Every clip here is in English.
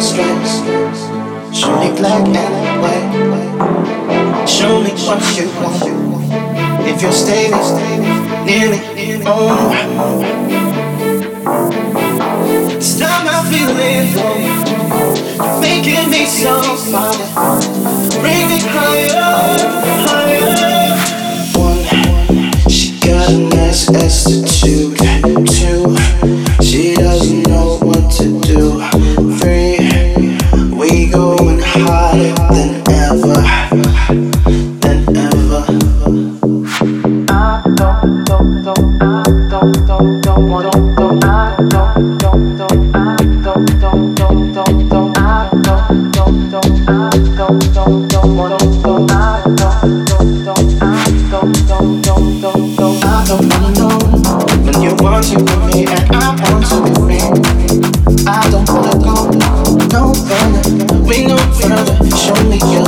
Stripes. Show me black and white. Show me what you want. If you're staying, near me, oh. Stop my feeling, though. making me so fine. Bring me higher, higher. One, she got a nice attitude.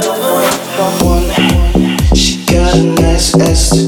Someone, she got a nice ass